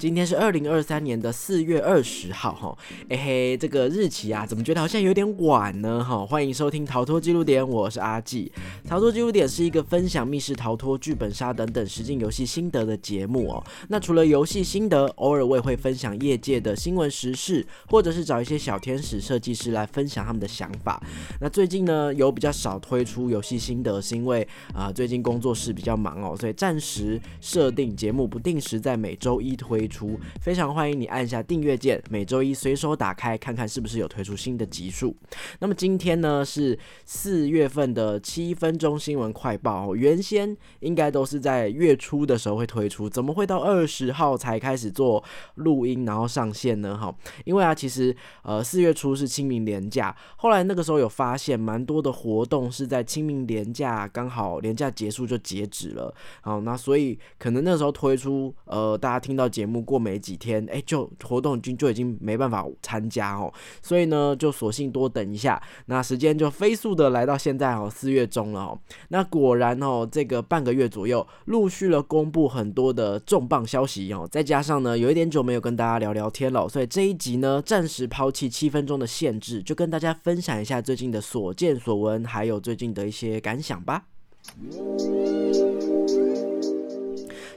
今天是二零二三年的四月二十号，哈，哎嘿，这个日期啊，怎么觉得好像有点晚呢？哈，欢迎收听逃脱记录点，我是阿纪。逃脱记录点是一个分享密室逃脱、剧本杀等等实境游戏心得的节目哦。那除了游戏心得，偶尔我也会分享业界的新闻时事，或者是找一些小天使设计师来分享他们的想法。那最近呢，有比较少推出游戏心得，是因为啊，最近工作室比较忙哦，所以暂时设定节目不定时在每周一推。出非常欢迎你按下订阅键，每周一随手打开看看是不是有推出新的集数。那么今天呢是四月份的七分钟新闻快报，原先应该都是在月初的时候会推出，怎么会到二十号才开始做录音然后上线呢？哈，因为啊其实呃四月初是清明年假，后来那个时候有发现蛮多的活动是在清明年假刚好年假结束就截止了，好那所以可能那时候推出呃大家听到节目。过没几天，哎，就活动就就已经没办法参加哦，所以呢，就索性多等一下。那时间就飞速的来到现在哦，四月中了哦。那果然哦，这个半个月左右，陆续了公布很多的重磅消息哦。再加上呢，有一点久没有跟大家聊聊天了，所以这一集呢，暂时抛弃七分钟的限制，就跟大家分享一下最近的所见所闻，还有最近的一些感想吧。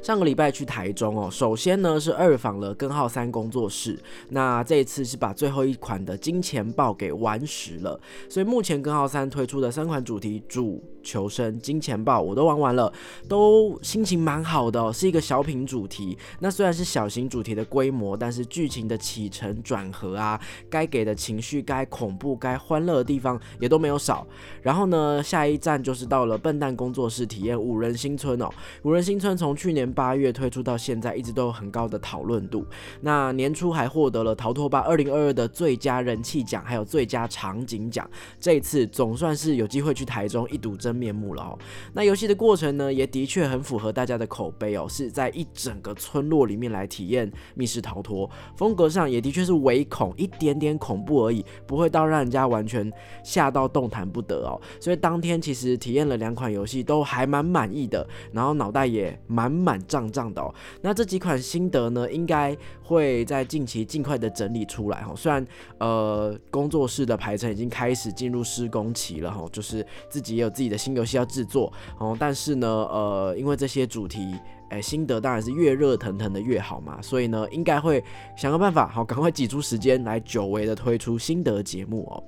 上个礼拜去台中哦，首先呢是二访了根号三工作室，那这一次是把最后一款的金钱豹给完实了，所以目前根号三推出的三款主题主。求生金钱豹我都玩完了，都心情蛮好的，是一个小品主题。那虽然是小型主题的规模，但是剧情的起承转合啊，该给的情绪、该恐怖、该欢乐的地方也都没有少。然后呢，下一站就是到了笨蛋工作室体验五人新村哦。五人新村从去年八月推出到现在，一直都有很高的讨论度。那年初还获得了逃脱吧二零二二的最佳人气奖，还有最佳场景奖。这一次总算是有机会去台中一睹真。面目了哦。那游戏的过程呢，也的确很符合大家的口碑哦，是在一整个村落里面来体验密室逃脱，风格上也的确是唯恐一点点恐怖而已，不会到让人家完全吓到动弹不得哦。所以当天其实体验了两款游戏，都还蛮满意的，然后脑袋也满满胀胀的哦。那这几款心得呢，应该会在近期尽快的整理出来哈。虽然呃工作室的排程已经开始进入施工期了哈，就是自己也有自己的。新游戏要制作哦，但是呢，呃，因为这些主题，哎，心得当然是越热腾腾的越好嘛，所以呢，应该会想个办法，好，赶快挤出时间来久违的推出心得节目哦。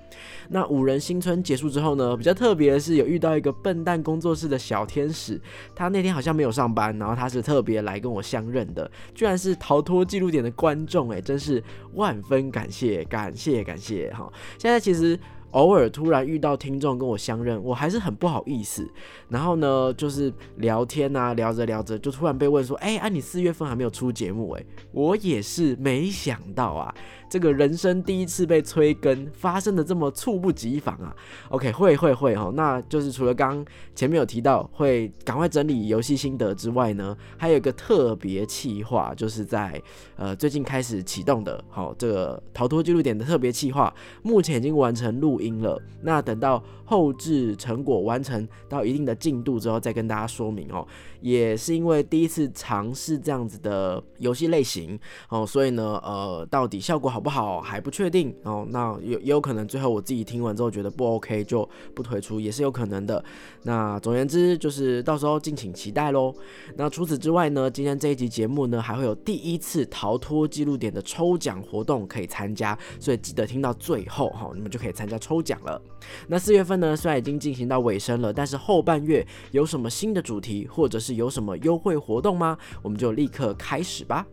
那五人新村结束之后呢，比较特别的是有遇到一个笨蛋工作室的小天使，他那天好像没有上班，然后他是特别来跟我相认的，居然是逃脱记录点的观众，哎，真是万分感谢，感谢感谢哈。现在其实。偶尔突然遇到听众跟我相认，我还是很不好意思。然后呢，就是聊天啊，聊着聊着就突然被问说：“哎，啊，你四月份还没有出节目？”哎，我也是没想到啊。这个人生第一次被催更，发生的这么猝不及防啊！OK，会会会哈，那就是除了刚前面有提到会赶快整理游戏心得之外呢，还有一个特别企划，就是在呃最近开始启动的，好这个逃脱记录点的特别企划，目前已经完成录音了。那等到后置成果完成到一定的进度之后，再跟大家说明哦。也是因为第一次尝试这样子的游戏类型哦，所以呢，呃，到底效果好不好还不确定哦。那有也有可能最后我自己听完之后觉得不 OK 就不推出，也是有可能的。那总而言之，就是到时候敬请期待喽。那除此之外呢，今天这一集节目呢，还会有第一次逃脱记录点的抽奖活动可以参加，所以记得听到最后哈，你们就可以参加抽抽奖了。那四月份呢，虽然已经进行到尾声了，但是后半月有什么新的主题或者是有什么优惠活动吗？我们就立刻开始吧。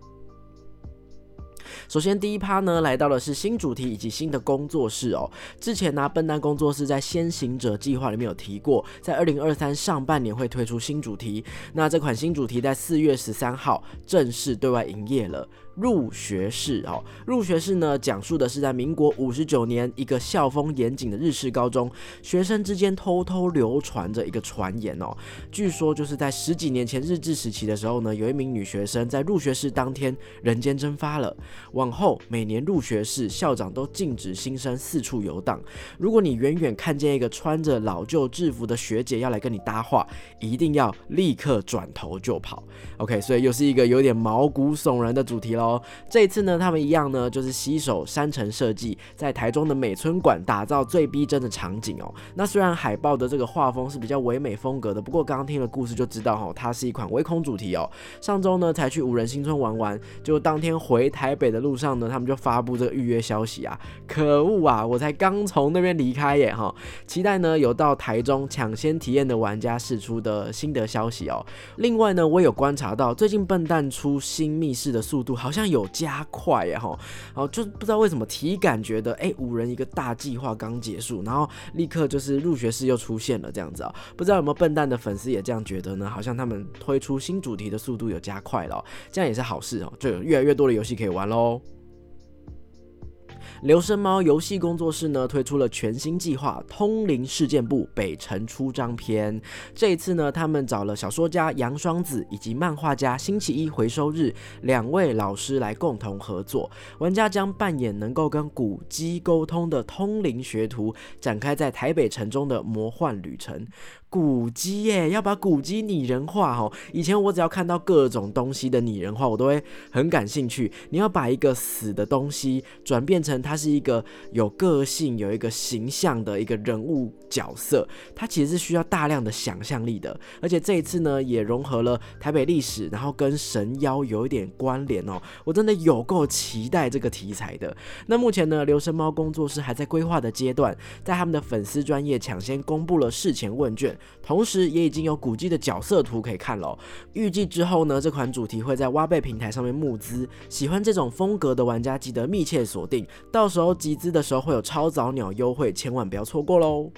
首先，第一趴呢，来到的是新主题以及新的工作室哦。之前呢，笨蛋工作室在先行者计划里面有提过，在二零二三上半年会推出新主题。那这款新主题在四月十三号正式对外营业了。入学式哦，入学式呢，讲述的是在民国五十九年，一个校风严谨的日式高中，学生之间偷偷流传着一个传言哦。据说就是在十几年前日治时期的时候呢，有一名女学生在入学式当天人间蒸发了。往后每年入学式，校长都禁止新生四处游荡。如果你远远看见一个穿着老旧制服的学姐要来跟你搭话，一定要立刻转头就跑。OK，所以又是一个有点毛骨悚然的主题了。哦。这次呢，他们一样呢，就是携手山城设计，在台中的美村馆打造最逼真的场景哦。那虽然海报的这个画风是比较唯美风格的，不过刚刚听了故事就知道哈，它是一款唯恐主题哦。上周呢才去五人新村玩完，就当天回台北的路上呢，他们就发布这个预约消息啊，可恶啊！我才刚从那边离开耶哈，期待呢有到台中抢先体验的玩家试出的心得消息哦。另外呢，我有观察到最近笨蛋出新密室的速度好好像有加快耶哈，哦，就不知道为什么体感觉得哎，五人一个大计划刚结束，然后立刻就是入学式又出现了这样子啊，不知道有没有笨蛋的粉丝也这样觉得呢？好像他们推出新主题的速度有加快了，这样也是好事哦，就有越来越多的游戏可以玩喽。留声猫游戏工作室呢推出了全新计划《通灵事件簿北城出章篇》。这一次呢，他们找了小说家杨双子以及漫画家星期一回收日两位老师来共同合作。玩家将扮演能够跟古迹沟通的通灵学徒，展开在台北城中的魔幻旅程。古迹耶，要把古迹拟人化哦。以前我只要看到各种东西的拟人化，我都会很感兴趣。你要把一个死的东西转变成它是一个有个性、有一个形象的一个人物角色，它其实是需要大量的想象力的。而且这一次呢，也融合了台北历史，然后跟神妖有一点关联哦。我真的有够期待这个题材的。那目前呢，留声猫工作室还在规划的阶段，在他们的粉丝专业抢先公布了事前问卷。同时，也已经有古迹的角色图可以看了。预计之后呢，这款主题会在挖贝平台上面募资。喜欢这种风格的玩家，记得密切锁定，到时候集资的时候会有超早鸟优惠，千万不要错过喽。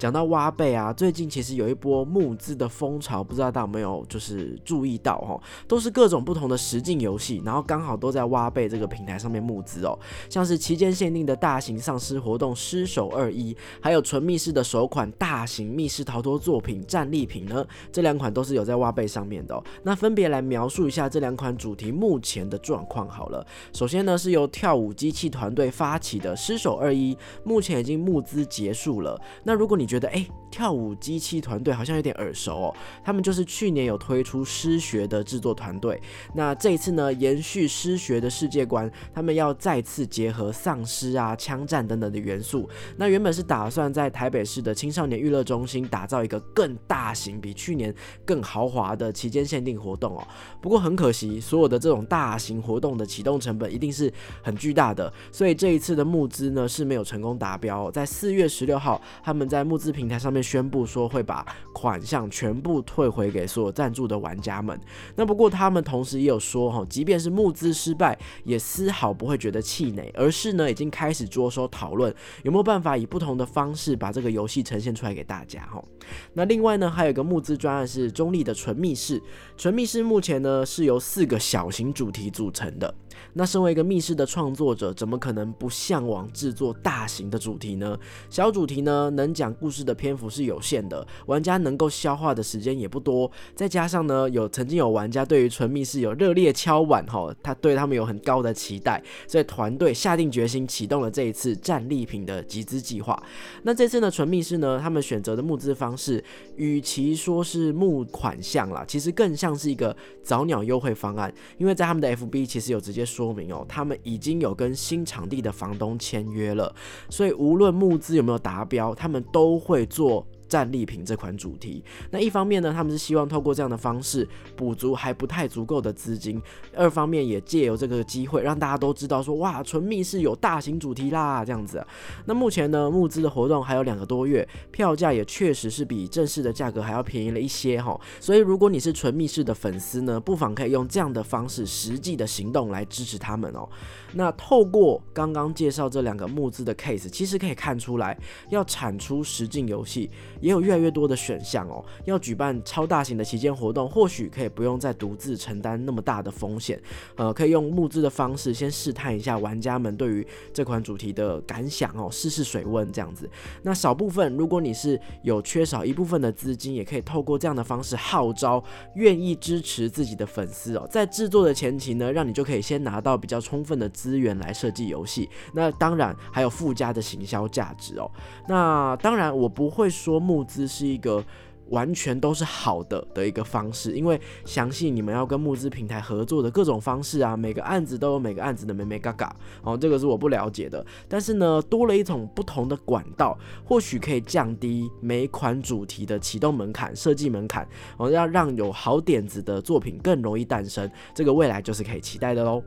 讲到挖贝啊，最近其实有一波募资的风潮，不知道大家有没有就是注意到哈，都是各种不同的实境游戏，然后刚好都在挖贝这个平台上面募资哦，像是期间限定的大型丧尸活动《尸首二一》，还有纯密室的首款大型密室逃脱作品《战利品》呢，这两款都是有在挖贝上面的。那分别来描述一下这两款主题目前的状况好了。首先呢，是由跳舞机器团队发起的《尸首二一》，目前已经募资结束了。那如果你觉得哎，跳舞机器团队好像有点耳熟哦。他们就是去年有推出失学的制作团队。那这一次呢，延续失学的世界观，他们要再次结合丧尸啊、枪战等等的元素。那原本是打算在台北市的青少年娱乐中心打造一个更大型、比去年更豪华的期间限定活动哦。不过很可惜，所有的这种大型活动的启动成本一定是很巨大的，所以这一次的募资呢是没有成功达标。在四月十六号，他们在募资平台上面宣布说会把款项全部退回给所有赞助的玩家们。那不过他们同时也有说哈，即便是募资失败，也丝毫不会觉得气馁，而是呢已经开始着手讨论有没有办法以不同的方式把这个游戏呈现出来给大家哈。那另外呢还有一个募资专案是中立的纯密室，纯密室目前呢是由四个小型主题组成的。那身为一个密室的创作者，怎么可能不向往制作大型的主题呢？小主题呢，能讲故事的篇幅是有限的，玩家能够消化的时间也不多。再加上呢，有曾经有玩家对于纯密室有热烈敲碗哈，他对他们有很高的期待，所以团队下定决心启动了这一次战利品的集资计划。那这次呢，纯密室呢，他们选择的募资方式，与其说是募款项啦，其实更像是一个早鸟优惠方案，因为在他们的 FB 其实有直接。说明哦，他们已经有跟新场地的房东签约了，所以无论募资有没有达标，他们都会做。战利品这款主题，那一方面呢，他们是希望透过这样的方式补足还不太足够的资金；二方面也借由这个机会让大家都知道说，哇，纯密室有大型主题啦，这样子。那目前呢，募资的活动还有两个多月，票价也确实是比正式的价格还要便宜了一些哈。所以如果你是纯密室的粉丝呢，不妨可以用这样的方式，实际的行动来支持他们哦。那透过刚刚介绍这两个募资的 case，其实可以看出来，要产出实境游戏。也有越来越多的选项哦。要举办超大型的旗舰活动，或许可以不用再独自承担那么大的风险，呃，可以用募资的方式先试探一下玩家们对于这款主题的感想哦，试试水温这样子。那少部分，如果你是有缺少一部分的资金，也可以透过这样的方式号召愿意支持自己的粉丝哦，在制作的前期呢，让你就可以先拿到比较充分的资源来设计游戏。那当然还有附加的行销价值哦。那当然我不会说。募资是一个完全都是好的的一个方式，因为相信你们要跟募资平台合作的各种方式啊，每个案子都有每个案子的美美嘎嘎，哦，这个是我不了解的。但是呢，多了一种不同的管道，或许可以降低每款主题的启动门槛、设计门槛，哦，要让有好点子的作品更容易诞生。这个未来就是可以期待的喽。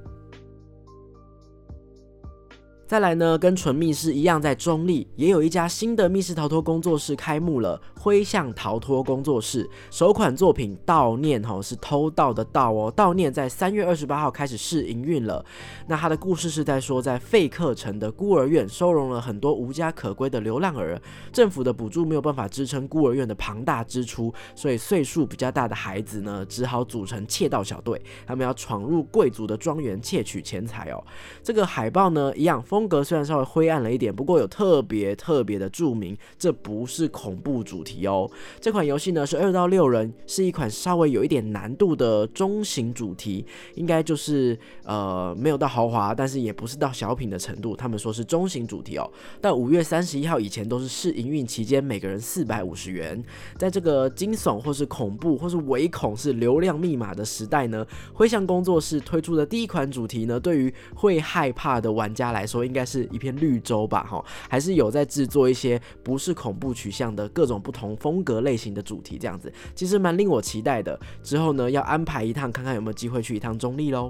再来呢，跟纯密室一样，在中立也有一家新的密室逃脱工作室开幕了。灰象逃脱工作室首款作品《悼念》哈是偷盗的盗哦，《悼念》在三月二十八号开始试营运了。那它的故事是在说，在费克城的孤儿院收容了很多无家可归的流浪儿，政府的补助没有办法支撑孤儿院的庞大支出，所以岁数比较大的孩子呢，只好组成窃盗小队，他们要闯入贵族的庄园窃取钱财哦。这个海报呢，一样风格虽然稍微灰暗了一点，不过有特别特别的注明，这不是恐怖主题。哦，这款游戏呢是二到六人，是一款稍微有一点难度的中型主题，应该就是呃没有到豪华，但是也不是到小品的程度。他们说是中型主题哦。但五月三十一号以前都是试营运期间，每个人四百五十元。在这个惊悚或是恐怖或是唯恐是流量密码的时代呢，灰象工作室推出的第一款主题呢，对于会害怕的玩家来说，应该是一片绿洲吧？哈，还是有在制作一些不是恐怖取向的各种不同。同风格类型的主题，这样子其实蛮令我期待的。之后呢，要安排一趟，看看有没有机会去一趟中立喽。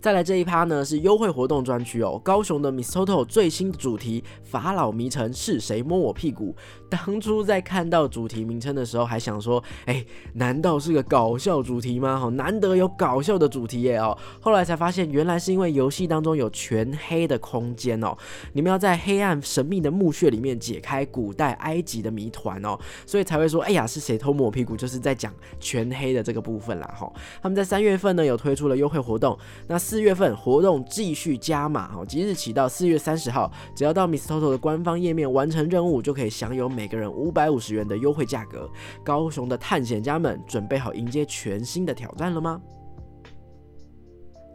再来这一趴呢是优惠活动专区哦，高雄的 Miss Toto 最新的主题法老迷城是谁摸我屁股？当初在看到主题名称的时候，还想说，哎，难道是个搞笑主题吗？好，难得有搞笑的主题耶哦。后来才发现，原来是因为游戏当中有全黑的空间哦，你们要在黑暗神秘的墓穴里面解开古代埃及的谜团哦，所以才会说，哎呀，是谁偷摸我屁股？就是在讲全黑的这个部分啦哈。他们在三月份呢有推出了优惠活动，那四月份活动继续加码哦，即日起到四月三十号，只要到 Miss Toto 的官方页面完成任务，就可以享有。每个人五百五十元的优惠价格，高雄的探险家们准备好迎接全新的挑战了吗？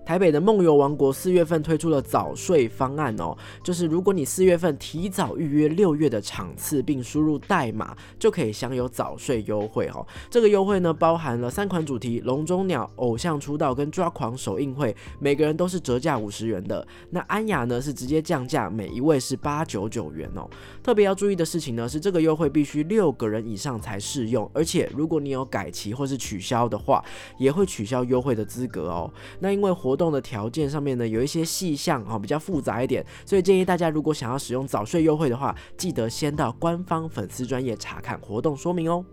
台北的梦游王国四月份推出了早睡方案哦，就是如果你四月份提早预约六月的场次，并输入代码，就可以享有早睡优惠哦。这个优惠呢，包含了三款主题：笼中鸟、偶像出道跟抓狂首映会，每个人都是折价五十元的。那安雅呢是直接降价，每一位是八九九元哦。特别要注意的事情呢是，这个优惠必须六个人以上才适用，而且如果你有改期或是取消的话，也会取消优惠的资格哦。那因为活活动的条件上面呢，有一些细项哦比较复杂一点，所以建议大家如果想要使用早睡优惠的话，记得先到官方粉丝专业查看活动说明哦。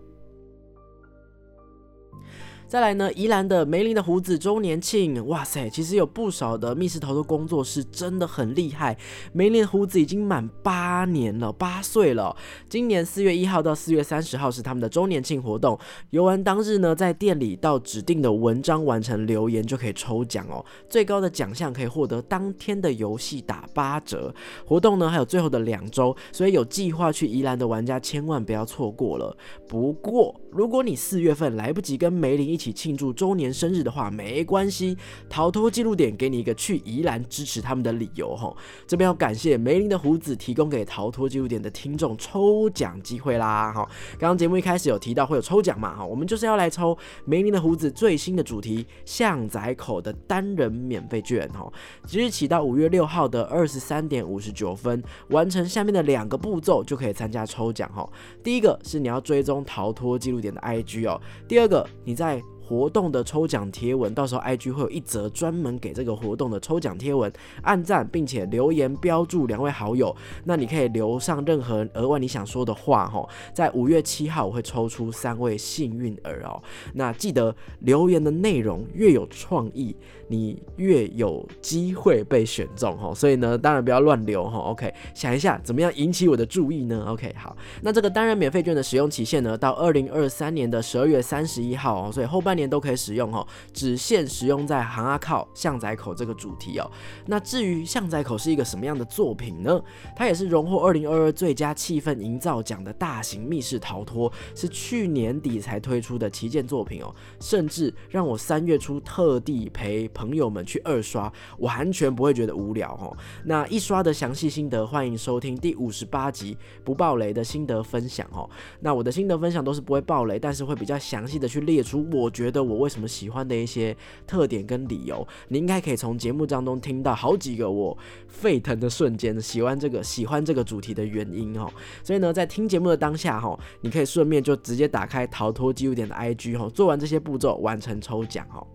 再来呢，宜兰的梅林的胡子周年庆，哇塞，其实有不少的密室逃脱工作室真的很厉害。梅林的胡子已经满八年了，八岁了。今年四月一号到四月三十号是他们的周年庆活动。游玩当日呢，在店里到指定的文章完成留言就可以抽奖哦。最高的奖项可以获得当天的游戏打八折。活动呢还有最后的两周，所以有计划去宜兰的玩家千万不要错过了。不过如果你四月份来不及跟梅林一起庆祝周年生日的话，没关系，逃脱记录点给你一个去宜兰支持他们的理由哈。这边要感谢梅林的胡子提供给逃脱记录点的听众抽奖机会啦哈。刚刚节目一开始有提到会有抽奖嘛哈，我们就是要来抽梅林的胡子最新的主题巷仔口的单人免费券哈。即日起到五月六号的二十三点五十九分，完成下面的两个步骤就可以参加抽奖哈。第一个是你要追踪逃脱记录点的 IG 哦，第二个你在活动的抽奖贴文，到时候 IG 会有一则专门给这个活动的抽奖贴文，按赞并且留言标注两位好友，那你可以留上任何额外你想说的话哈。在五月七号我会抽出三位幸运儿哦，那记得留言的内容越有创意。你越有机会被选中哈，所以呢，当然不要乱留哈。OK，想一下怎么样引起我的注意呢？OK，好，那这个单人免费券的使用期限呢，到二零二三年的十二月三十一号哦，所以后半年。年都可以使用哦，只限使用在行阿靠巷仔口这个主题哦。那至于巷仔口是一个什么样的作品呢？它也是荣获二零二二最佳气氛营造奖的大型密室逃脱，是去年底才推出的旗舰作品哦，甚至让我三月初特地陪朋友们去二刷，完全不会觉得无聊哦。那一刷的详细心得，欢迎收听第五十八集不爆雷的心得分享哦。那我的心得分享都是不会爆雷，但是会比较详细的去列出我觉的我为什么喜欢的一些特点跟理由。你应该可以从节目当中听到好几个我沸腾的瞬间，喜欢这个喜欢这个主题的原因哦。所以呢，在听节目的当下哈，你可以顺便就直接打开逃脱记录点的 IG 哈，做完这些步骤完成抽奖哦。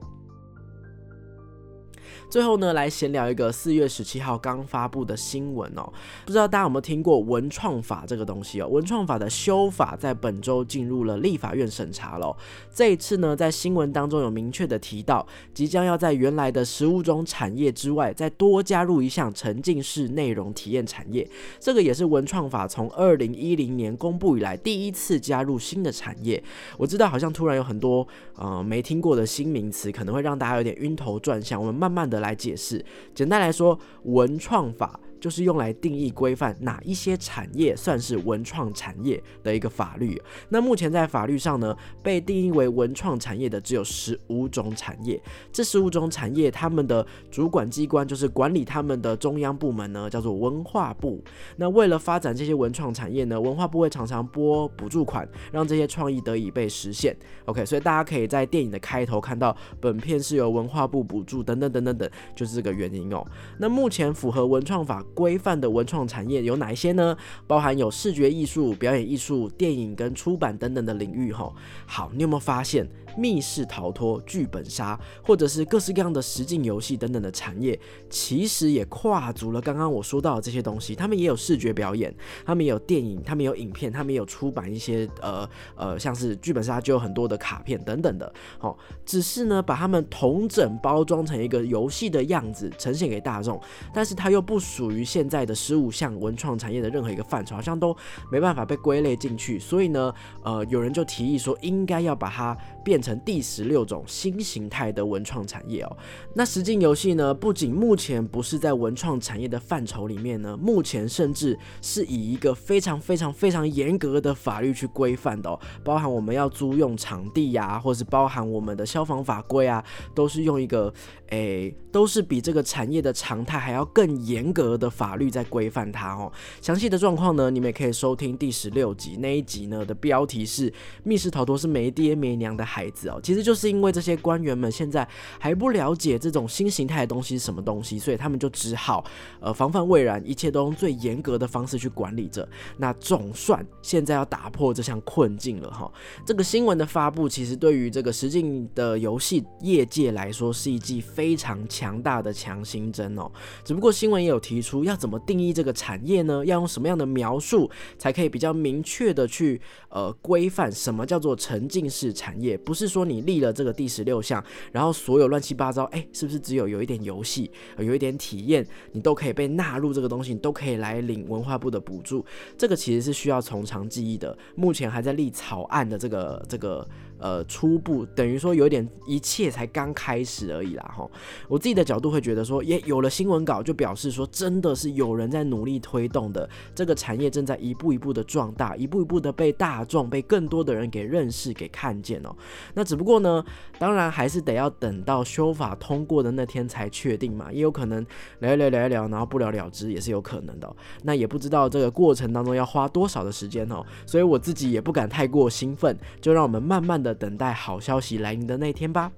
最后呢，来闲聊一个四月十七号刚发布的新闻哦，不知道大家有没有听过文创法这个东西哦？文创法的修法在本周进入了立法院审查了。这一次呢，在新闻当中有明确的提到，即将要在原来的十物种产业之外，再多加入一项沉浸式内容体验产业。这个也是文创法从二零一零年公布以来第一次加入新的产业。我知道好像突然有很多呃没听过的新名词，可能会让大家有点晕头转向。我们慢慢的。来解释，简单来说，文创法。就是用来定义规范哪一些产业算是文创产业的一个法律。那目前在法律上呢，被定义为文创产业的只有十五种产业。这十五种产业，他们的主管机关就是管理他们的中央部门呢，叫做文化部。那为了发展这些文创产业呢，文化部会常常拨补助款，让这些创意得以被实现。OK，所以大家可以在电影的开头看到本片是由文化部补助，等等等等等，就是这个原因哦。那目前符合文创法。规范的文创产业有哪一些呢？包含有视觉艺术、表演艺术、电影跟出版等等的领域。哈，好，你有没有发现？密室逃脱、剧本杀，或者是各式各样的实境游戏等等的产业，其实也跨足了刚刚我说到的这些东西。他们也有视觉表演，他们也有电影，他们有影片，他们也有出版一些呃呃，像是剧本杀就有很多的卡片等等的。好，只是呢，把他们同整包装成一个游戏的样子呈现给大众，但是它又不属于于现在的十五项文创产业的任何一个范畴，好像都没办法被归类进去。所以呢，呃，有人就提议说，应该要把它变。成第十六种新形态的文创产业哦。那实境游戏呢？不仅目前不是在文创产业的范畴里面呢，目前甚至是以一个非常非常非常严格的法律去规范的哦。包含我们要租用场地呀，或是包含我们的消防法规啊，都是用一个诶，都是比这个产业的常态还要更严格的法律在规范它哦。详细的状况呢，你们也可以收听第十六集那一集呢的标题是《密室逃脱是没爹没娘的孩子》。哦，其实就是因为这些官员们现在还不了解这种新形态的东西是什么东西，所以他们就只好呃防范未然，一切都用最严格的方式去管理着。那总算现在要打破这项困境了哈。这个新闻的发布，其实对于这个实境的游戏业界来说，是一剂非常强大的强心针哦。只不过新闻也有提出，要怎么定义这个产业呢？要用什么样的描述才可以比较明确的去呃规范什么叫做沉浸式产业？不是。说你立了这个第十六项，然后所有乱七八糟，哎，是不是只有有一点游戏，有一点体验，你都可以被纳入这个东西，你都可以来领文化部的补助？这个其实是需要从长计议的，目前还在立草案的这个这个。呃，初步等于说有点一切才刚开始而已啦，哈。我自己的角度会觉得说，也有了新闻稿，就表示说真的是有人在努力推动的，这个产业正在一步一步的壮大，一步一步的被大众、被更多的人给认识、给看见哦。那只不过呢，当然还是得要等到修法通过的那天才确定嘛，也有可能聊一聊、聊一聊，然后不了了之也是有可能的。那也不知道这个过程当中要花多少的时间哦，所以我自己也不敢太过兴奋，就让我们慢慢的。的等待好消息来临的那天吧。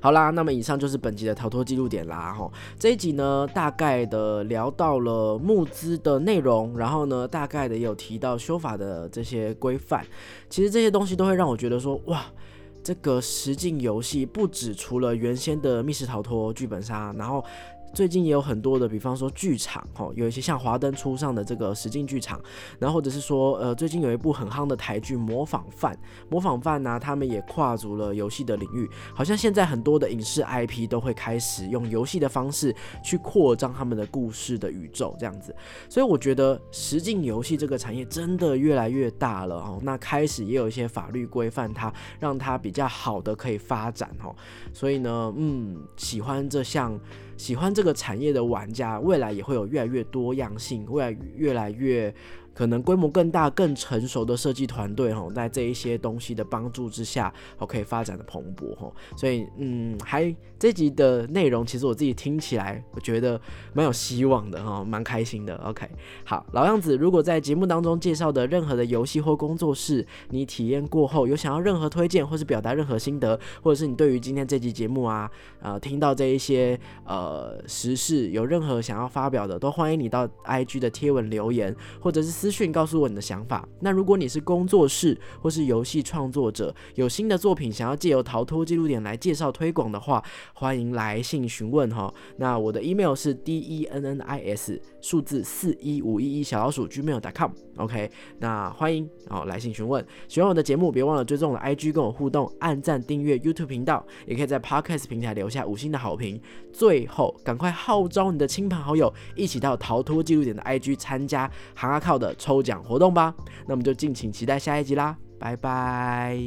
好啦，那么以上就是本集的逃脱记录点啦。哈，这一集呢，大概的聊到了募资的内容，然后呢，大概的也有提到修法的这些规范。其实这些东西都会让我觉得说，哇，这个实境游戏不止除了原先的密室逃脱、剧本杀，然后。最近也有很多的，比方说剧场，哦，有一些像华灯初上的这个实境剧场，然后或者是说，呃，最近有一部很夯的台剧《模仿犯》，模仿犯呢，他们也跨足了游戏的领域，好像现在很多的影视 IP 都会开始用游戏的方式去扩张他们的故事的宇宙，这样子。所以我觉得实境游戏这个产业真的越来越大了哦，那开始也有一些法律规范它，让它比较好的可以发展哦。所以呢，嗯，喜欢这项。喜欢这个产业的玩家，未来也会有越来越多样性，未来越来越。可能规模更大、更成熟的设计团队，哈，在这一些东西的帮助之下，哦，可以发展的蓬勃，哈，所以，嗯，还这集的内容，其实我自己听起来，我觉得蛮有希望的，哈，蛮开心的。OK，好，老样子，如果在节目当中介绍的任何的游戏或工作室，你体验过后有想要任何推荐，或是表达任何心得，或者是你对于今天这集节目啊，呃，听到这一些呃时事有任何想要发表的，都欢迎你到 IG 的贴文留言，或者是。资讯告诉我你的想法。那如果你是工作室或是游戏创作者，有新的作品想要借由逃脱记录点来介绍推广的话，欢迎来信询问哈。那我的 email 是 d e n n i s 数字四一五一一小老鼠 gmail.com。OK，那欢迎哦来信询问。喜欢我的节目，别忘了追踪我的 IG 跟我互动，按赞订阅 YouTube 频道，也可以在 Podcast 平台留下五星的好评。最后，赶快号召你的亲朋好友一起到逃脱记录点的 IG 参加行阿靠的。抽奖活动吧，那我们就敬请期待下一集啦。拜拜。